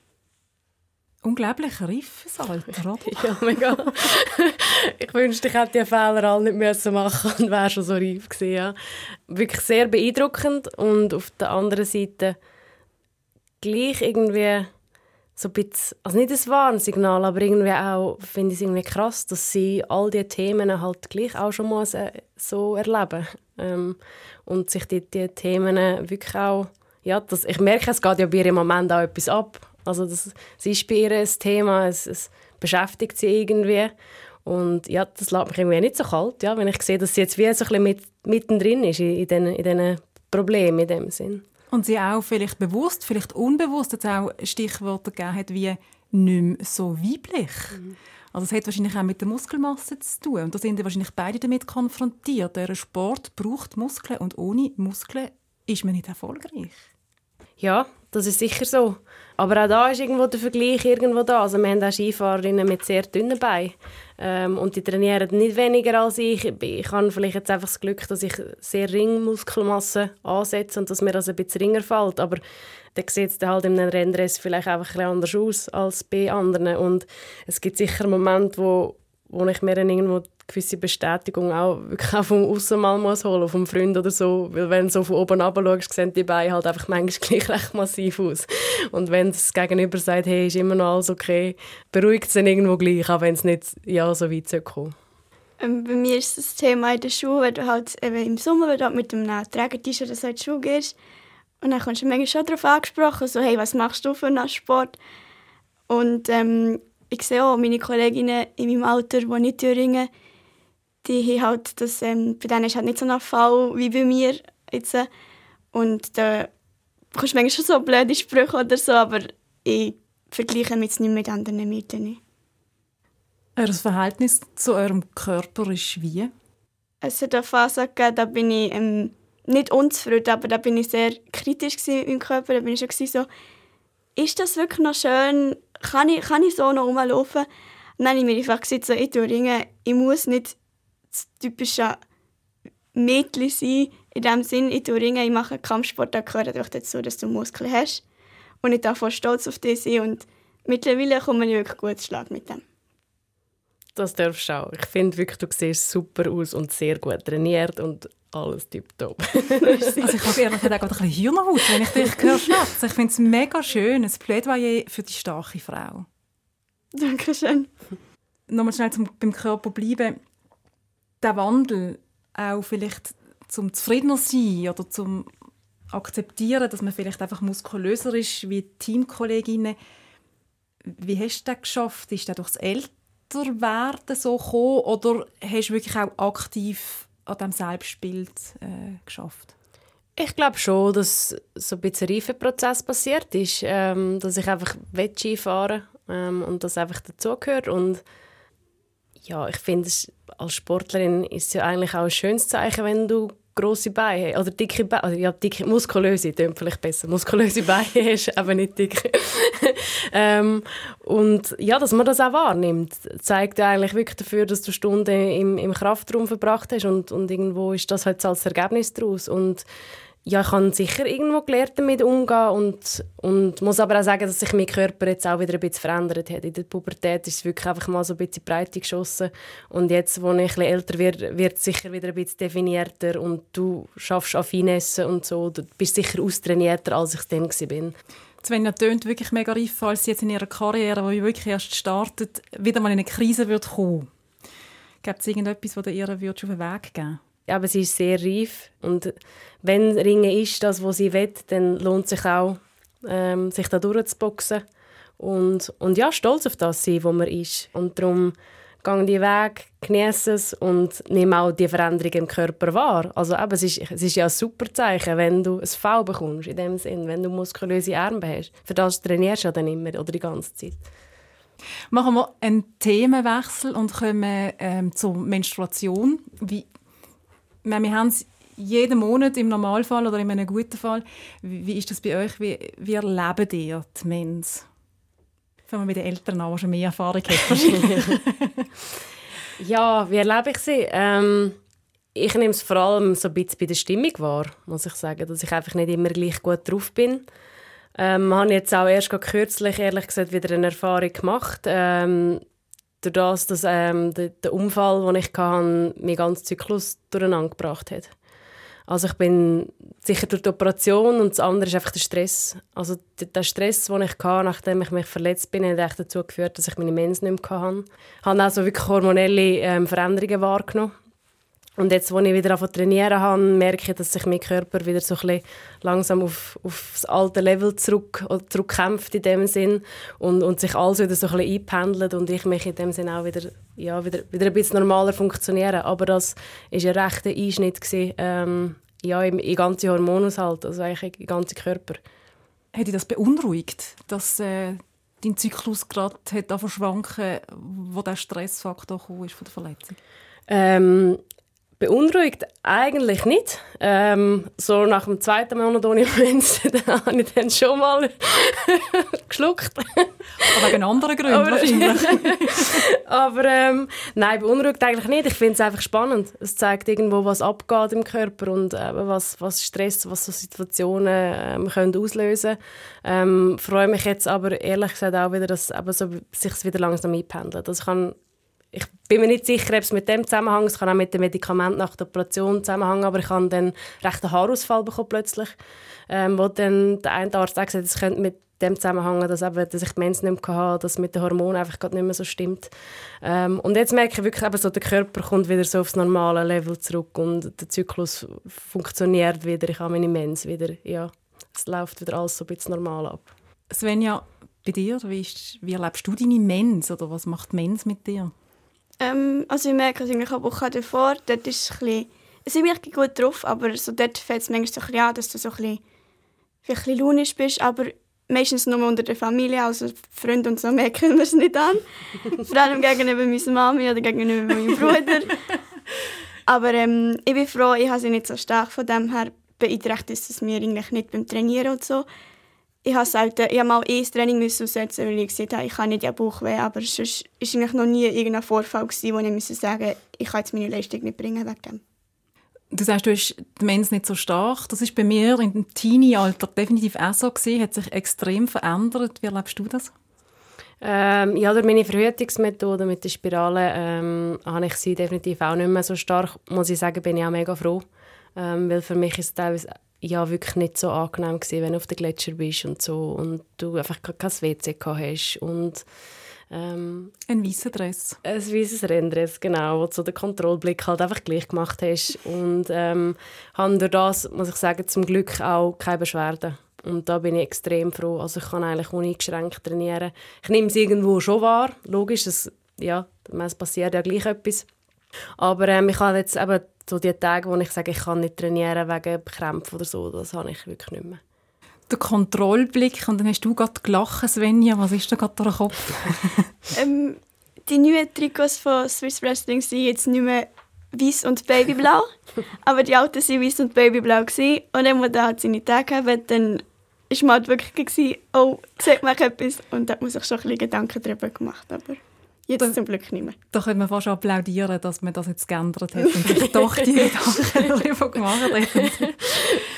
Unglaublich reifes Alter, oder? ja, mega. ich wünschte, ich hätte diese Fehler alle nicht müssen machen und wäre schon so reif gewesen. Ja. Wirklich sehr beeindruckend und auf der anderen Seite gleich irgendwie so ein bisschen, also nicht ein Warnsignal, aber irgendwie auch, finde ich es irgendwie krass, dass sie all diese Themen halt gleich auch schon mal so erleben. Ähm, und sich die, die Themen wirklich auch, ja, das, ich merke, es geht ja bei ihr im Moment auch etwas ab. Also das, es ist bei ihr ein Thema, es, es beschäftigt sie irgendwie. Und ja, das lässt mich irgendwie nicht so kalt, ja, wenn ich sehe, dass sie jetzt wie so ein bisschen mit, mittendrin ist in, in diesen, in Problemen in dem Sinn. Und sie auch vielleicht bewusst, vielleicht unbewusst jetzt auch Stichworte gegeben hat wie nicht mehr so weiblich. Mhm. Also es hat wahrscheinlich auch mit der Muskelmasse zu tun. Und da sind wahrscheinlich beide damit konfrontiert. Der Sport braucht Muskeln und ohne Muskeln ist man nicht erfolgreich. Ja, das ist sicher so. Aber auch da ist irgendwo der Vergleich irgendwo da. Also wir haben auch Skifahrerinnen mit sehr dünnen Beinen. Ähm, und die trainieren nicht weniger als ich. Ich habe vielleicht jetzt einfach das Glück, dass ich sehr Ringmuskelmasse ansetze und dass mir das ein bisschen ringer fällt. Aber dann sieht es halt in einem Renndress vielleicht einfach ein anders aus als bei anderen. Und es gibt sicher Momente, wo, wo ich mir dann irgendwo gewisse Bestätigung auch wirklich auch vom Aussen mal muss holen, vom Freund oder so, weil wenn du so von oben runter schaust, sehen die Beine halt einfach manchmal gleich recht massiv aus. Und wenn das Gegenüber sagt, hey, ist immer noch alles okay, beruhigt es dann irgendwo gleich, auch wenn es nicht ja, so weit kommt. Ähm, bei mir ist das Thema in der Schule, wenn du halt eben im Sommer wenn du halt mit einem Träger-T-Shirt so in die Schule gehst und dann kommst du manchmal schon darauf angesprochen, so «Hey, was machst du für einen Sport?» Und ähm, ich sehe auch meine Kolleginnen in meinem Alter, die nicht Thüringen, die haben halt das, ähm, bei denen ist halt nicht so ein Fall wie bei mir jetzt. Und da bekommst du manchmal schon so blöde Sprüche oder so, aber ich vergleiche mich jetzt nicht mit anderen Mädchen. Euer Verhältnis zu eurem Körper ist wie? Es hat eine Phase gegeben, da bin ich ähm, nicht unzufrieden, aber da bin ich sehr kritisch mit meinem Körper. Da bin ich schon so, ist das wirklich noch schön? Kann ich, kann ich so noch rumlaufen? Und dann habe ich mir einfach gesagt, so, ich tue Ringen, ich muss nicht das typische Mädchen sein. In dem Sinn, ich tue Ringen, ich mache Kampfsport, da gehört auch dazu, dass du Muskeln hast. Und ich darf voll stolz auf dich sein. Und mittlerweile komme ich wirklich gut Schlag mit dem. Das darfst du auch. Ich finde wirklich, du siehst super aus und sehr gut trainiert und alles tipptopp. also ich habe ehrlich gesagt auch ein bisschen Hirnhaut, wenn ich dich höre schwätzen. Ich finde es mega schön, ein Plädoyer für die starke Frau. Dankeschön. Nochmal schnell zum, beim Körper bleiben. Der Wandel auch vielleicht zum zufriedener sein oder zum akzeptieren, dass man vielleicht einfach muskulöser ist wie Teamkolleginnen. Wie hast du das geschafft? Ist das durchs Älter werden so gekommen oder hast du wirklich auch aktiv an diesem Selbstbild äh, geschafft? Ich glaube schon, dass so ein bisschen Reifeprozess passiert ist, ähm, dass ich einfach Ski fahren ähm, und das einfach dazugehört und ja, ich finde, als Sportlerin ist es ja eigentlich auch ein schönes Zeichen, wenn du grosse Beine oder dicke Beine, also ja, dicke, muskulöse, klingt vielleicht besser, muskulöse Beine hast, aber nicht dicke. ähm, und ja, dass man das auch wahrnimmt, zeigt eigentlich wirklich dafür, dass du Stunden im, im Kraftraum verbracht hast und, und irgendwo ist das halt als Ergebnis daraus und ja, ich habe sicher irgendwo gelernt, damit umzugehen und, und muss aber auch sagen, dass sich mein Körper jetzt auch wieder ein bisschen verändert hat. In der Pubertät ist es wirklich einfach mal so ein bisschen Breite geschossen und jetzt, wo ich ein bisschen älter werde, wird es sicher wieder ein bisschen definierter und du schaffst an Finesse und so. Du bist sicher austrainierter, als ich dann war. Svenja tönt wirklich mega reif, falls sie jetzt in ihrer Karriere, die wirklich erst startet, wieder mal in eine Krise wird kommen. Gibt es irgendetwas, das ihr auf den Weg geben aber sie ist sehr reif und wenn Ringen ist das, was sie will, dann lohnt sich auch, ähm, sich da durchzuboxen und, und ja, stolz auf das sein, wo man ist. Und darum gehe die Weg, genieße es und nehme auch die Veränderung im Körper wahr. Also eben, es, ist, es ist ja ein super Zeichen, wenn du ein V bekommst, in dem Sinn, wenn du muskulöse Arme hast. Für das trainierst du ja dann immer oder die ganze Zeit. Machen wir einen Themenwechsel und kommen ähm, zur Menstruation. Wie wir haben es jeden Monat im Normalfall oder in einem guten Fall. Wie, ist das bei euch? Wie, wie erleben ihr die Mens? Fangen wir mit den Eltern an, die schon mehr Erfahrung haben. ja, wie erlebe ich sie? Ähm, ich nehme es vor allem so ein bisschen bei der Stimmung wahr, muss ich sagen, dass ich einfach nicht immer gleich gut drauf bin. Ähm, habe jetzt auch erst kürzlich, ehrlich gesagt, wieder eine Erfahrung gemacht. Ähm, durch das, dass ähm, der, der, Unfall, den ich hatte, meinen ganzen Zyklus durcheinander gebracht hat. Also ich bin sicher durch die Operation und das andere ist einfach der Stress. Also der Stress, den ich hatte, nachdem ich mich verletzt bin, hat echt dazu geführt, dass ich meine Mens nicht mehr hatte. Ich habe also wirklich hormonelle ähm, Veränderungen wahrgenommen. Und jetzt, als ich wieder trainieren habe, merke ich, dass sich mein Körper wieder so ein langsam auf, auf das alte Level zurück, zurückkämpft in dem Sinn und, und sich alles wieder so ein bisschen einpendelt und ich mich in dem Sinn auch wieder, ja, wieder, wieder ein bisschen normaler funktionieren. Aber das war ein rechter Einschnitt gewesen, ähm, ja, im, im ganzen Hormonhaushalt, also eigentlich im ganzen Körper. Hat dich das beunruhigt, dass äh, dein Zyklus gerade schwanken wo der Stressfaktor von der Verletzung? Ähm, Beunruhigt eigentlich nicht. Ähm, so nach dem zweiten Monat ohne Mens, dann habe ich dann schon mal geschluckt. Aber wegen anderen Gründen Aber, wahrscheinlich. Aber ähm, nein, beunruhigt eigentlich nicht. Ich finde es einfach spannend. Es zeigt irgendwo, was abgeht im Körper und äh, was, was Stress, was so Situationen ähm, können auslösen können. Ähm, freue mich jetzt aber ehrlich gesagt auch wieder, dass es so, sich wieder langsam einpendelt. Also ich kann ich bin mir nicht sicher, ob es mit dem zusammenhängt. Es kann auch mit dem Medikament nach der Operation zusammenhängen, aber ich habe dann recht einen Haarausfall bekommen plötzlich, ähm, wo dann der eine Arzt auch gesagt hat, es könnte mit dem Zusammenhang, dass, eben, dass ich die Mens nicht mehr hatte, dass mit den Hormonen einfach gerade nicht mehr so stimmt. Ähm, und jetzt merke ich wirklich, eben so, der Körper kommt wieder so aufs normale Level zurück und der Zyklus funktioniert wieder. Ich habe meine Mens wieder, ja, es läuft wieder alles so ein bisschen normal ab. Svenja, bei dir, wie, ist, wie erlebst du deine Mens oder was macht Mens mit dir? Ähm, also ich merke, also eine Woche davor, dort ist es ein bisschen, also ich bin gut drauf, aber so dort fällt es manchmal so ein bisschen an, dass du so ein bisschen, ein bisschen launisch bist, aber meistens nur unter der Familie, also Freunde und so merken wir es nicht an. Vor allem gegenüber meiner Mami oder gegenüber meinem Bruder. Aber ähm, ich bin froh, ich habe sie nicht so stark. Von dem her beeinträchtigt es mir eigentlich nicht beim Trainieren und so. Ich habe selten, ich habe mal eh das Training aussetzen, weil ich gesagt habe, ich kann nicht ja Bauchweh, aber sonst war eigentlich noch nie irgendein Vorfall, gewesen, wo ich sagen musste, ich kann jetzt meine Leistung nicht bringen wegen dem. Du sagst, du hast die Mens nicht so stark. Das ist bei mir im Teenie-Alter definitiv auch so gewesen. Hat sich extrem verändert. Wie erlebst du das? Ähm, ja, durch meine Verhütungsmethode mit der Spirale ähm, habe ich sie definitiv auch nicht mehr so stark. Muss ich sagen, bin ich auch mega froh. Ähm, weil für mich ist es teilweise ja, wirklich nicht so angenehm gewesen, wenn du auf den Gletscher bist und so und du einfach kein WC hast und ähm, ein weißer Dress. Ein weißes Renndress, genau, wo du so den Kontrollblick halt einfach gleich gemacht hast. Und ähm, habe durch das, muss ich sagen, zum Glück auch keine Beschwerden. Und da bin ich extrem froh. Also ich kann eigentlich uneingeschränkt trainieren. Ich nehme es irgendwo schon wahr. Logisch, es, ja, es passiert ja gleich etwas. Aber ähm, ich habe jetzt eben so die Tage, wo ich sage, ich kann nicht trainieren wegen Krämpfen oder so, das habe ich wirklich nicht mehr der Kontrollblick und dann hast du gerade gelacht, Svenja. Was ist da gerade durch den Kopf? ähm, die neuen Trikots von Swiss Wrestling sind jetzt nicht mehr weiß und babyblau, aber die alten waren weiß und babyblau. Gewesen. Und dann, als er halt seine Tage hatte, dann war man halt wirklich, gewesen, oh, sieht man etwas? Und da hat man sich schon ein bisschen Gedanken darüber gemacht. Aber Jetzt da, zum Glück nicht mehr. Da könnte man fast applaudieren, dass man das jetzt geändert hat und sich doch die Gedanken darüber gemacht hat.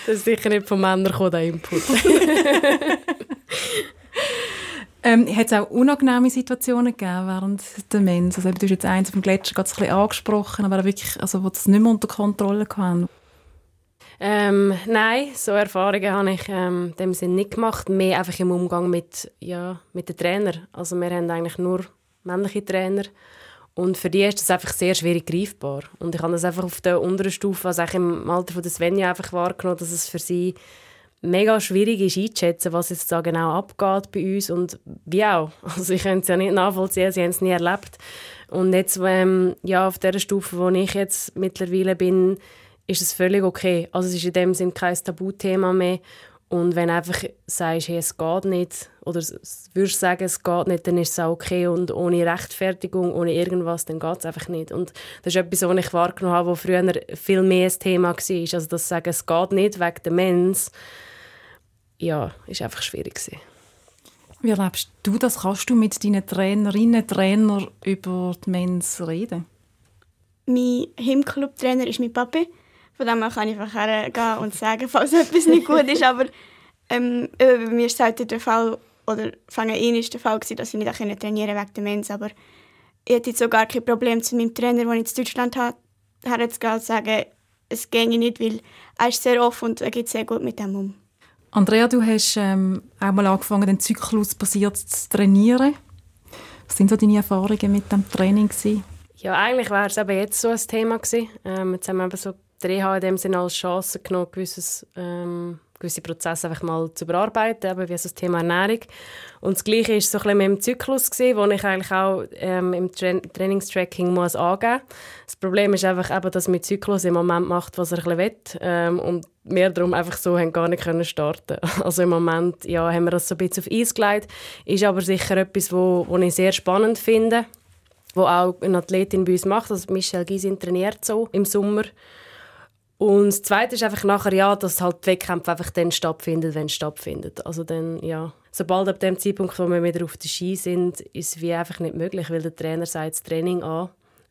Das ist sicher nicht von Männern gekommen, der Input. ähm, hat es auch unangenehme Situationen gegeben während der Mens? Also, du hast jetzt eins dem Gletscher gerade ein bisschen angesprochen, aber wirklich, also, wo das nicht mehr unter Kontrolle hatten? Ähm, nein, so Erfahrungen habe ich ähm, dem Sinn nicht gemacht. Mehr einfach im Umgang mit, ja, mit den Trainern. Also wir haben eigentlich nur männliche Trainer. Und für die ist das einfach sehr schwierig greifbar. Und ich habe das einfach auf der unteren Stufe, also im Alter von der Svenja, einfach wahrgenommen, dass es für sie mega schwierig ist einzuschätzen, was jetzt da genau abgeht bei uns und wie auch. Also ich kann es ja nicht nachvollziehen, sie haben es nie erlebt. Und jetzt ähm, ja, auf der Stufe, wo ich jetzt mittlerweile bin, ist es völlig okay. Also es ist in dem Sinne kein Tabuthema mehr und wenn du einfach sagst, hey, es geht nicht, oder würdest sagen, es geht nicht, dann ist es auch okay. Und ohne Rechtfertigung, ohne irgendwas, dann geht es einfach nicht. Und das ist etwas, was ich wahrgenommen habe, was früher viel mehr ein Thema war. Also das Sagen, es geht nicht wegen der Mens, ja, ist einfach schwierig gewesen. Wie erlebst du das? Kannst du mit deinen Trainerinnen, Trainern über die Mens reden? Mein Himclub-Trainer ist mein Papi. Von dem her kann ich einfach hergehen und sagen, falls etwas nicht gut ist. Aber ähm, bei mir ist es der Fall, oder von Anfang ist der Fall, gewesen, dass ich nicht trainieren konnte wegen der Mens. Aber ich hatte jetzt auch gar kein Problem zu meinem Trainer, den ich in Deutschland habe, herzugehen und sagen, es ginge nicht, weil er ist sehr offen und er geht sehr gut mit dem um. Andrea, du hast ähm, auch mal angefangen, den Zyklus basiert zu trainieren. Was sind so deine Erfahrungen mit dem Training gewesen? Ja, eigentlich wäre es eben jetzt so ein Thema gewesen. Ähm, jetzt haben wir eben so der EH in dem Sinne als Chance genommen, gewisses, ähm, gewisse Prozesse einfach mal zu bearbeiten, eben wie das Thema Ernährung. Und das Gleiche war so ein bisschen mit dem Zyklus, gewesen, wo ich eigentlich auch ähm, im Tra Trainingstracking muss angeben. Das Problem ist einfach, eben, dass mein Zyklus im Moment macht, was er ein bisschen will. Ähm, und wir darum einfach so haben gar nicht können starten Also im Moment ja, haben wir das so ein bisschen auf Eis gelegt. Ist aber sicher etwas, wo ich sehr spannend finde, wo auch eine Athletin bei uns macht. Also Michelle Gysin trainiert so im Sommer. Und das Zweite ist einfach nachher, ja, dass halt die Wettkämpfe einfach dann stattfinden, wenn es stattfindet. Also dann, ja, sobald ab dem Zeitpunkt, wo wir wieder auf der Ski sind, ist es wie einfach nicht möglich, weil der Trainer sagt das Training an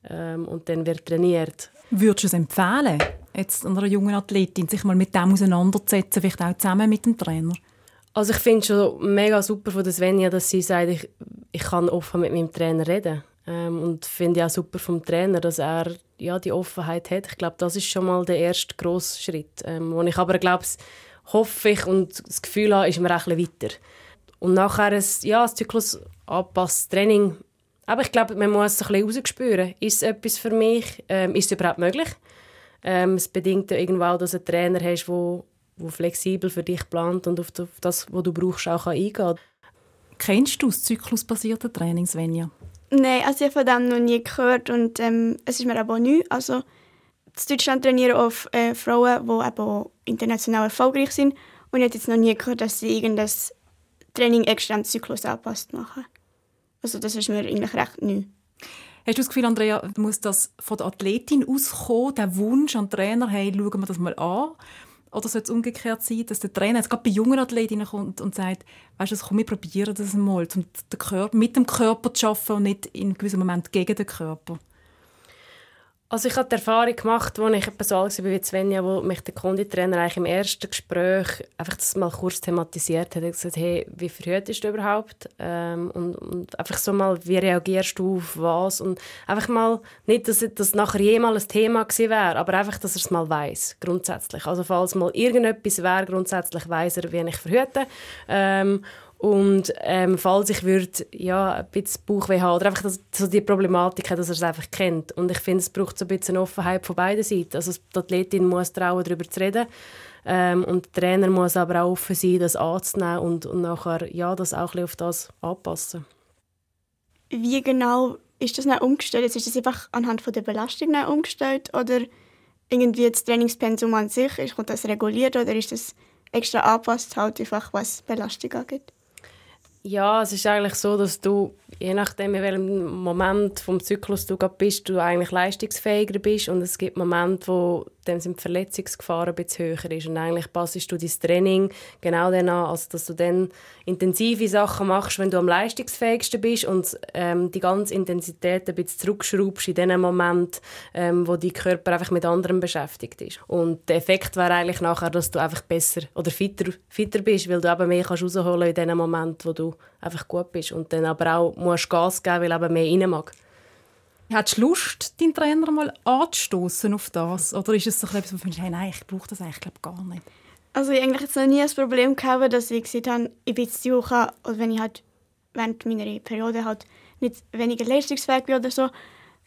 ähm, und dann wird trainiert. Würdest du es empfehlen, jetzt einer jungen Athletin, sich mal mit dem auseinanderzusetzen, vielleicht auch zusammen mit dem Trainer? Also ich finde es schon mega super von Svenja, dass sie sagt, ich, ich kann offen mit meinem Trainer reden. Ähm, und finde auch super vom Trainer, dass er ja, die Offenheit hat. Ich glaube, das ist schon mal der erste grosse Schritt. Ähm, wo ich aber glaube, hoffe ich und das Gefühl habe, ist mir ein weiter. Und nachher ein, ja, ein Zyklus anpasstes Training. Aber ich glaube, man muss es ein bisschen rausspüren. Ist es etwas für mich? Ähm, ist es überhaupt möglich? Ähm, es bedingt ja irgendwo auch, dass du einen Trainer hast, der flexibel für dich plant und auf das, was du brauchst, auch eingehen kann. Kennst du das zyklusbasierte Training, Svenja? Nein, also ich habe von dem noch nie gehört und ähm, es ist mir aber neu. Also in Deutschland trainieren oft äh, Frauen, die eben international erfolgreich sind und ich habe jetzt noch nie gehört, dass sie irgendein Training extra am Zyklus angepasst machen. Also das ist mir eigentlich recht neu. Hast du das Gefühl, Andrea, muss das von der Athletin auskommen, der Wunsch an den Trainer, hey, schauen wir das mal an? Oder soll es umgekehrt sein, dass der Trainer jetzt gerade bei jungen Athletinnen kommt und sagt, weißt du, komm, wir probieren das mal, um mit dem Körper zu arbeiten und nicht in gewissen Moment gegen den Körper? Also ich habe die Erfahrung gemacht, als ich so alt war wie Svenja, wo mich der eigentlich im ersten Gespräch einfach das mal kurz thematisiert hat. Er gesagt, hey, wie verhütest du überhaupt? Ähm, und, und, einfach so mal, wie reagierst du auf was? Und einfach mal, nicht, dass das nachher jemals ein Thema gewesen wäre, aber einfach, dass er es mal weiß grundsätzlich. Also falls mal irgendetwas wäre, grundsätzlich weiß er, wie ich verhüte. Ähm, und ähm, falls ich würde, ja, ein bisschen Bauchweh haben oder einfach das, so die Problematik, dass er es einfach kennt. Und ich finde, es braucht so ein bisschen Offenheit von beiden Seiten. Also die Athletin muss trauen, darüber zu reden. Ähm, und der Trainer muss aber auch offen sein, das anzunehmen und, und nachher ja, das auch ein auf das anpassen. Wie genau ist das umgestellt? Ist das einfach anhand von der Belastung umgestellt oder irgendwie das Trainingspensum an sich? Ist das reguliert oder ist das extra angepasst, halt einfach was Belastung angeht? Ja, es ist eigentlich so, dass du, je nachdem, in welchem Moment vom Zyklus du bist, du eigentlich leistungsfähiger bist und es gibt Momente, wo dann sind die Verletzungsgefahr ein bisschen höher ist und eigentlich passest du dein Training genau dann an, also dass du dann intensive Sachen machst, wenn du am leistungsfähigsten bist und ähm, die ganze Intensität ein bisschen zurückschraubst in dem Moment, ähm, wo dein Körper einfach mit anderem beschäftigt ist. Und der Effekt wäre eigentlich nachher, dass du einfach besser oder fitter, fitter bist, weil du eben mehr kannst rausholen in dem Moment, wo du einfach gut bist und dann aber auch musst Gas geben, weil eben mehr rein mag. Hättest du Lust, deinen Trainer mal anzustoßen auf das? Oder ist es so etwas, wo du findest, hey, nein, ich brauche das eigentlich glaub, gar nicht? Also ich eigentlich jetzt noch nie das Problem gehabt, dass ich gesagt habe, ich bin zu oder wenn ich halt während meiner Periode halt nicht weniger leistungsfähig bin oder so,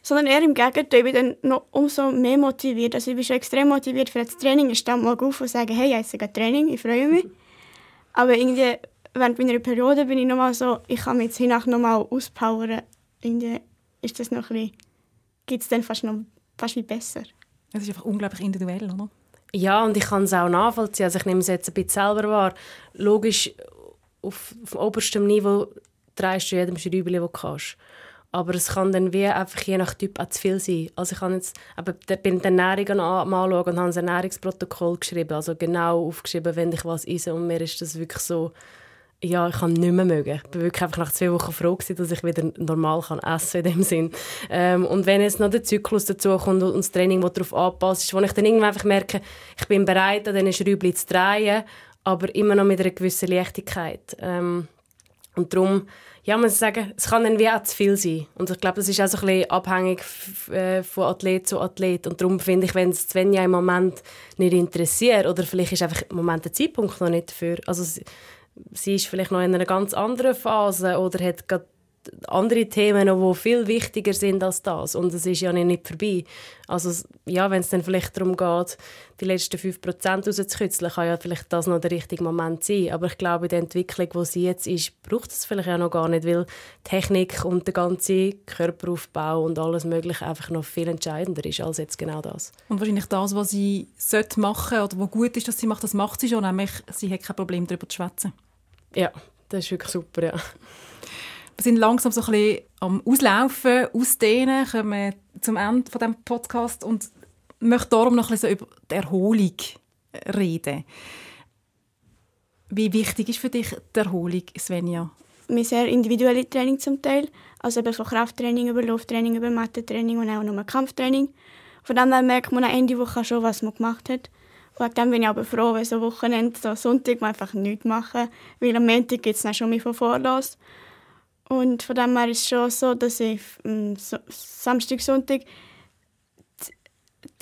sondern eher im Gegenteil, ich bin dann noch umso mehr motiviert. Also ich bin schon extrem motiviert für das Training. Ich stehe mal auf und sage, hey, ich habe Training, ich freue mich. Aber irgendwie während meiner Periode bin ich nochmal so, ich kann mich jetzt hinach nochmal auspowern. Irgendwie ist das noch ein geht es dann fast noch fast wie besser. Es ist einfach unglaublich individuell, oder? Ja, und ich kann es auch nachvollziehen. Also ich nehme es jetzt ein bisschen selber wahr. Logisch, auf, auf oberstem Niveau drehst du jedem Schräubchen, das du kannst. Aber es kann dann wie einfach je nach Typ auch zu viel sein. Also ich habe jetzt aber bin die Ernährung anschauen und habe ein Ernährungsprotokoll geschrieben. Also genau aufgeschrieben, wenn ich was esse. Und mir ist das wirklich so ja, ich kann nicht mehr mögen. Ich war wirklich einfach nach zwei Wochen froh, gewesen, dass ich wieder normal kann essen in dem Sinn. Ähm, und wenn jetzt noch der Zyklus dazu kommt und das Training, das darauf anpasst ist, wo ich dann irgendwann einfach merke, ich bin bereit, an diesen Schräubchen zu drehen, aber immer noch mit einer gewissen Leichtigkeit. Ähm, und darum, ja, man sagen, es kann dann wie auch zu viel sein. Und ich glaube, das ist auch so ein bisschen abhängig äh, von Athlet zu Athlet. Und darum finde ich, wenn es Svenja im Moment nicht interessiert, oder vielleicht ist einfach im Moment der Zeitpunkt noch nicht dafür, also sie ist vielleicht noch in einer ganz anderen Phase oder hat andere Themen die viel wichtiger sind als das. Und es ist ja nicht vorbei. Also ja, wenn es dann vielleicht darum geht, die letzten 5% rauszukitzeln, kann ja vielleicht das noch der richtige Moment sein. Aber ich glaube, in der Entwicklung, wo sie jetzt ist, braucht es vielleicht ja noch gar nicht, weil Technik und der ganze Körperaufbau und alles Mögliche einfach noch viel entscheidender ist als jetzt genau das. Und wahrscheinlich das, was sie machen sollte oder was gut ist, dass sie macht, das macht sie schon, nämlich sie hat kein Problem, darüber zu schwätzen. Ja, das ist wirklich super, ja. Wir sind langsam so ein bisschen am Auslaufen, Ausdehnen, kommen zum Ende von dem Podcast und möchte darum noch ein bisschen über die Erholung reden. Wie wichtig ist für dich die Erholung, Svenja? Wir sehr individuelle Training zum Teil, also eben von Krafttraining über Lufttraining, über Mathe-Training und auch nochmal Kampftraining. Von dem her merkt man Ende Woche schon, was man gemacht hat. Dem bin ich aber froh, wenn so Wochenende, so Sonntag, man einfach nichts machen. Weil am Montag gibt es dann schon mehr von Vorlass. Und von dem her ist es schon so, dass ich am Samstag, Sonntag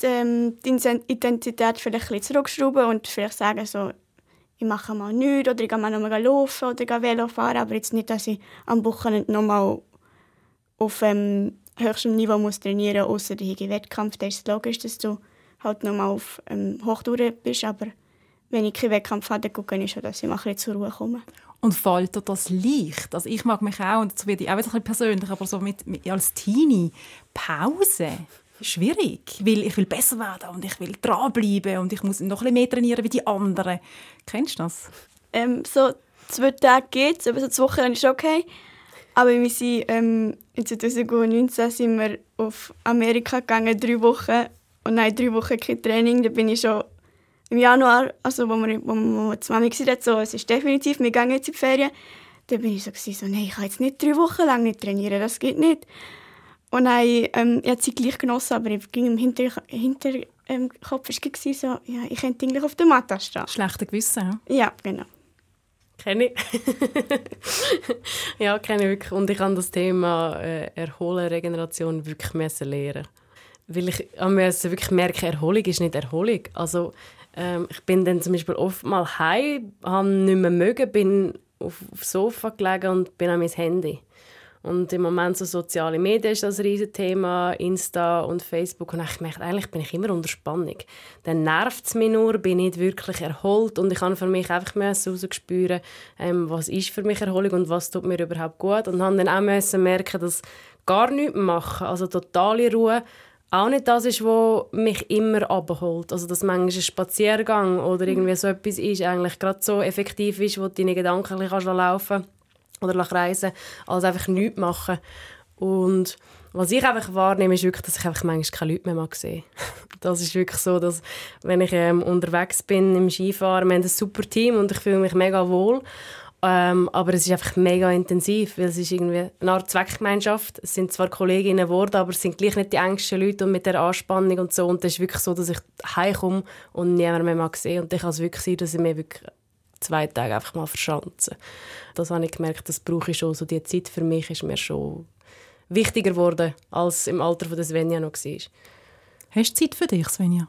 die, ähm, die Intensität vielleicht ein zurückschrauben und vielleicht sagen so, ich mache mal nichts oder ich gehe mal nochmal laufen oder gehe Velo fahren, aber jetzt nicht, dass ich am Wochenende nochmal auf ähm, höchstem Niveau muss trainieren muss, außer der Wettkampf. Da ist es logisch, dass du halt nochmal auf ähm, Hochtour bist, aber wenn ich keinen Wettkampf habe, dann gucke ich schon, dass ich mal ein zur Ruhe komme. Und fällt dir das leicht? Also ich mag mich auch, und das werde ich auch ein bisschen persönlich, aber so mit, mit als Teenie, Pause, schwierig, weil ich will besser werden und ich will dranbleiben und ich muss noch ein bisschen mehr trainieren wie die anderen. Kennst du das? Ähm, so zwei Tage geht es, aber so zwei Wochen ist okay. Aber wir sind, ähm, in 2019 sind wir auf Amerika gegangen, drei Wochen. Und nach drei Wochen kein Training. Da bin ich schon im Januar, also wo wir, wo wir zusammen waren, so, es ist definitiv, wir gehen jetzt in die Ferien. Da bin ich so, so nein, ich kann jetzt nicht drei Wochen lang nicht trainieren, das geht nicht. Und dann, ähm, ich habe sie gleich genossen, aber im Hinterkopf Hinter, ähm, war so, ja, ich könnte eigentlich auf der Matte stehen. Schlechte Gewissen, ja? Ja, genau. Kenne ich. ja, kenne ich wirklich. Und ich habe das Thema äh, Erholen, Regeneration wirklich müssen lernen. Weil ich musste wirklich merken, Erholung ist nicht Erholung. Also, ähm, ich bin dann zum Beispiel oft mal heim, habe nicht mehr mögen, bin auf, aufs Sofa gelegen und bin an mein Handy. Und im Moment so soziale Medien ist das ein riesiges Thema, Insta und Facebook. Und ich merke, eigentlich bin ich immer unter Spannung. Dann nervt es mich nur, bin nicht wirklich erholt. Und ich kann für mich einfach herausspüren, ähm, was ist für mich Erholung und was tut mir überhaupt gut. Und habe dann auch merken, dass gar nichts machen, also totale Ruhe, auch nicht das ist, was mich immer abholt. Also, dass manchmal ein Spaziergang oder irgendwie so etwas ist, eigentlich gerade so effektiv ist, wo du deine Gedanken ein bisschen laufen oder reisen, als einfach nichts machen. Und was ich einfach wahrnehme, ist wirklich, dass ich einfach manchmal keine Leute mehr mag sehen Das ist wirklich so, dass wenn ich ähm, unterwegs bin im Skifahren, wir haben ein super Team und ich fühle mich mega wohl. Ähm, aber es ist einfach mega intensiv, weil es ist irgendwie eine Art Zweckgemeinschaft. Es sind zwar Kolleginnen geworden, aber es sind gleich nicht die engsten Leute und mit der Anspannung und so. Und es ist wirklich so, dass ich heimkomme und niemand mehr mag sehen. Und dann kann es wirklich sein, dass ich mir wirklich zwei Tage einfach mal verschanzen. Das habe ich gemerkt, das brauche ich schon. So die Zeit für mich ist mir schon wichtiger geworden, als im Alter von Svenja noch war. Hast du Zeit für dich, Svenja?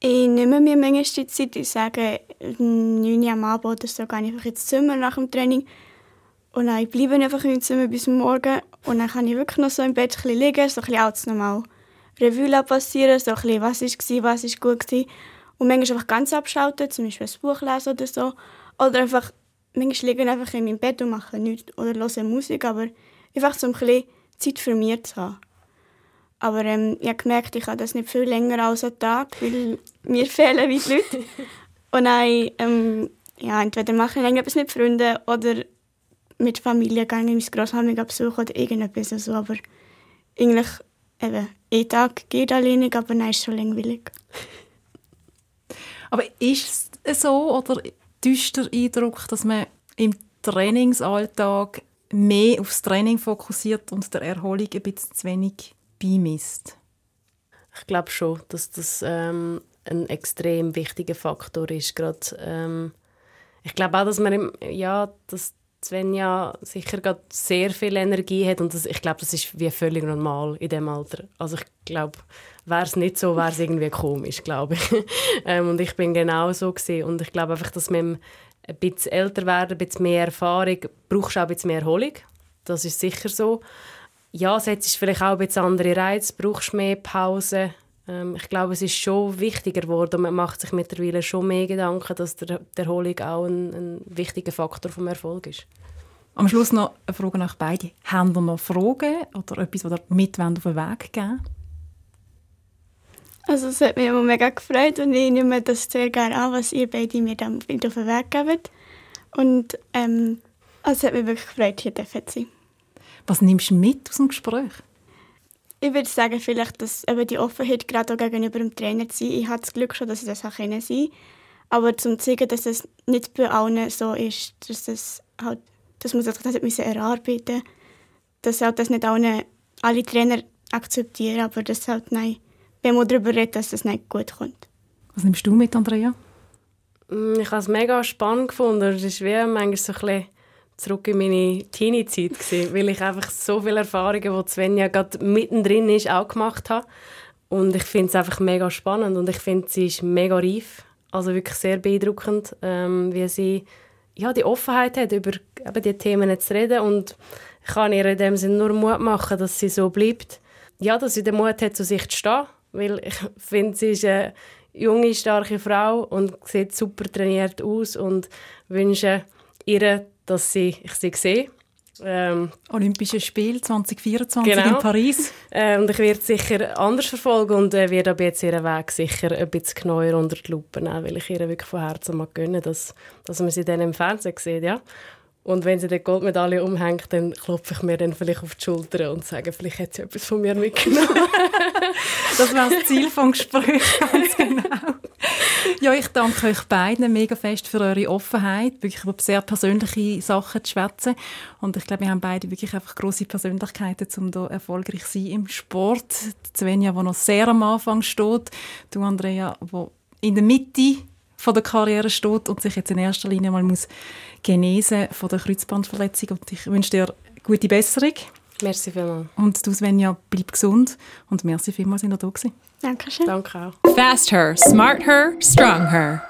Ich nehme mir manchmal die Zeit. Ich sage, 9 Uhr am Abend oder so gehe ich einfach ins Zimmer nach dem Training. Und dann bleibe ich einfach im Zimmer bis morgen. Und dann kann ich wirklich noch so im Bett liegen, so ein bisschen alles nochmal Revue passieren, so ein bisschen, was war, was war gut. Gewesen. Und manchmal einfach ganz abschalten, zum Beispiel ein Buch lesen oder so. Oder einfach, manchmal liegen einfach in meinem Bett und machen nichts oder hören Musik, aber einfach so ein bisschen Zeit für mich zu haben. Aber ähm, ich habe gemerkt, ich habe das nicht viel länger als einen Tag, weil mir fehlen wie die Leute. Und dann, ähm, ja, entweder mache ich länger etwas mit Freunden oder mit Familie gehe ich ins Grossfamilie besuchen oder irgendetwas. Also, aber eigentlich, eben, ein Tag geht alleine, aber dann ist es schon langweilig. Aber ist es so oder täuscht der Eindruck, dass man im Trainingsalltag mehr aufs Training fokussiert und der Erholung ein bisschen zu wenig beimisst? Ich glaube schon, dass das ähm, ein extrem wichtiger Faktor ist. Gerade, ähm, ich glaube auch, dass man im, ja, dass Svenja sicher gerade sehr viel Energie hat und das, ich glaube, das ist wie völlig normal in dem Alter. Also ich glaube, wäre es nicht so, wäre es irgendwie komisch, glaube ich. ähm, und ich bin genau so gewesen. und ich glaube einfach, dass man ein bisschen älter werden, ein bisschen mehr Erfahrung, brauchst du auch ein bisschen mehr Erholung. Das ist sicher so ja, setzt vielleicht auch ein bisschen andere Reize, brauchst mehr Pause. Ähm, ich glaube, es ist schon wichtiger geworden und man macht sich mittlerweile schon mehr Gedanken, dass der, die Erholung auch ein, ein wichtiger Faktor vom Erfolg ist. Am Schluss noch eine Frage nach beiden. Haben ihr noch Fragen oder etwas, was ihr mit auf den Weg geben Also es hat mich immer mega gefreut und ich nehme das sehr gerne an, was ihr beide mir dann auf den Weg gebt. Und ähm, also es hat mich wirklich gefreut, hier zu sein. Was nimmst du mit aus dem Gespräch? Ich würde sagen, vielleicht, dass eben die Offenheit gerade auch gegenüber dem Trainer zu sein. Ich habe das Glück schon, dass ich das auch sein kann. Aber zum zu zeigen, dass es nicht bei allen so ist, dass es halt, dass man sich das müssen erarbeiten dass halt das nicht allen, alle Trainer akzeptieren, aber dass halt nein, wenn man darüber redet, dass das nicht gut kommt. Was nimmst du mit, Andrea? Mm, ich habe es mega spannend gefunden. Es ist wie manchmal so ein bisschen zurück in meine Teenie-Zeit weil ich einfach so viele Erfahrungen, die Svenja gerade mittendrin ist, auch gemacht habe. Und ich finde es einfach mega spannend und ich finde, sie ist mega reif Also wirklich sehr beeindruckend, ähm, wie sie ja, die Offenheit hat, über eben die Themen zu reden und ich kann ihr in dem Sinne nur Mut machen, dass sie so bleibt. Ja, dass sie den Mut hat, zu sich zu stehen, weil ich finde, sie ist eine junge, starke Frau und sieht super trainiert aus und wünsche ihr, dass sie, ich sie sehe, ähm, Olympische Spiele 2024 genau. in Paris. Äh, und ich werde sicher anders verfolgen und äh, werde aber jetzt ihren Weg sicher ein bisschen genauer unter die Lupe nehmen, weil ich ihr wirklich von Herzen mag gönnen, dass, dass man sie dann im Fernsehen sieht, ja. Und wenn sie die Goldmedaille umhängt, dann klopfe ich mir dann vielleicht auf die Schulter und sage, vielleicht hat sie etwas von mir mitgenommen. das war das Ziel des Gesprächs, ganz genau. Ja, ich danke euch beiden mega fest für eure Offenheit, wirklich über sehr persönliche Sachen zu schwätzen. Und ich glaube, wir haben beide wirklich einfach grosse Persönlichkeiten, um da erfolgreich zu sein im Sport. Svenja, die noch sehr am Anfang steht. Du, Andrea, wo in der Mitte von der Karriere steht und sich jetzt in erster Linie mal muss genesen von der Kreuzbandverletzung. Und ich wünsche dir gute Besserung. Merci vielmals. Und du, Svenja, bleib gesund und merci vielmals, dass ihr da gewesen. Dankeschön. Danke auch. Fast her, smart her, strong her.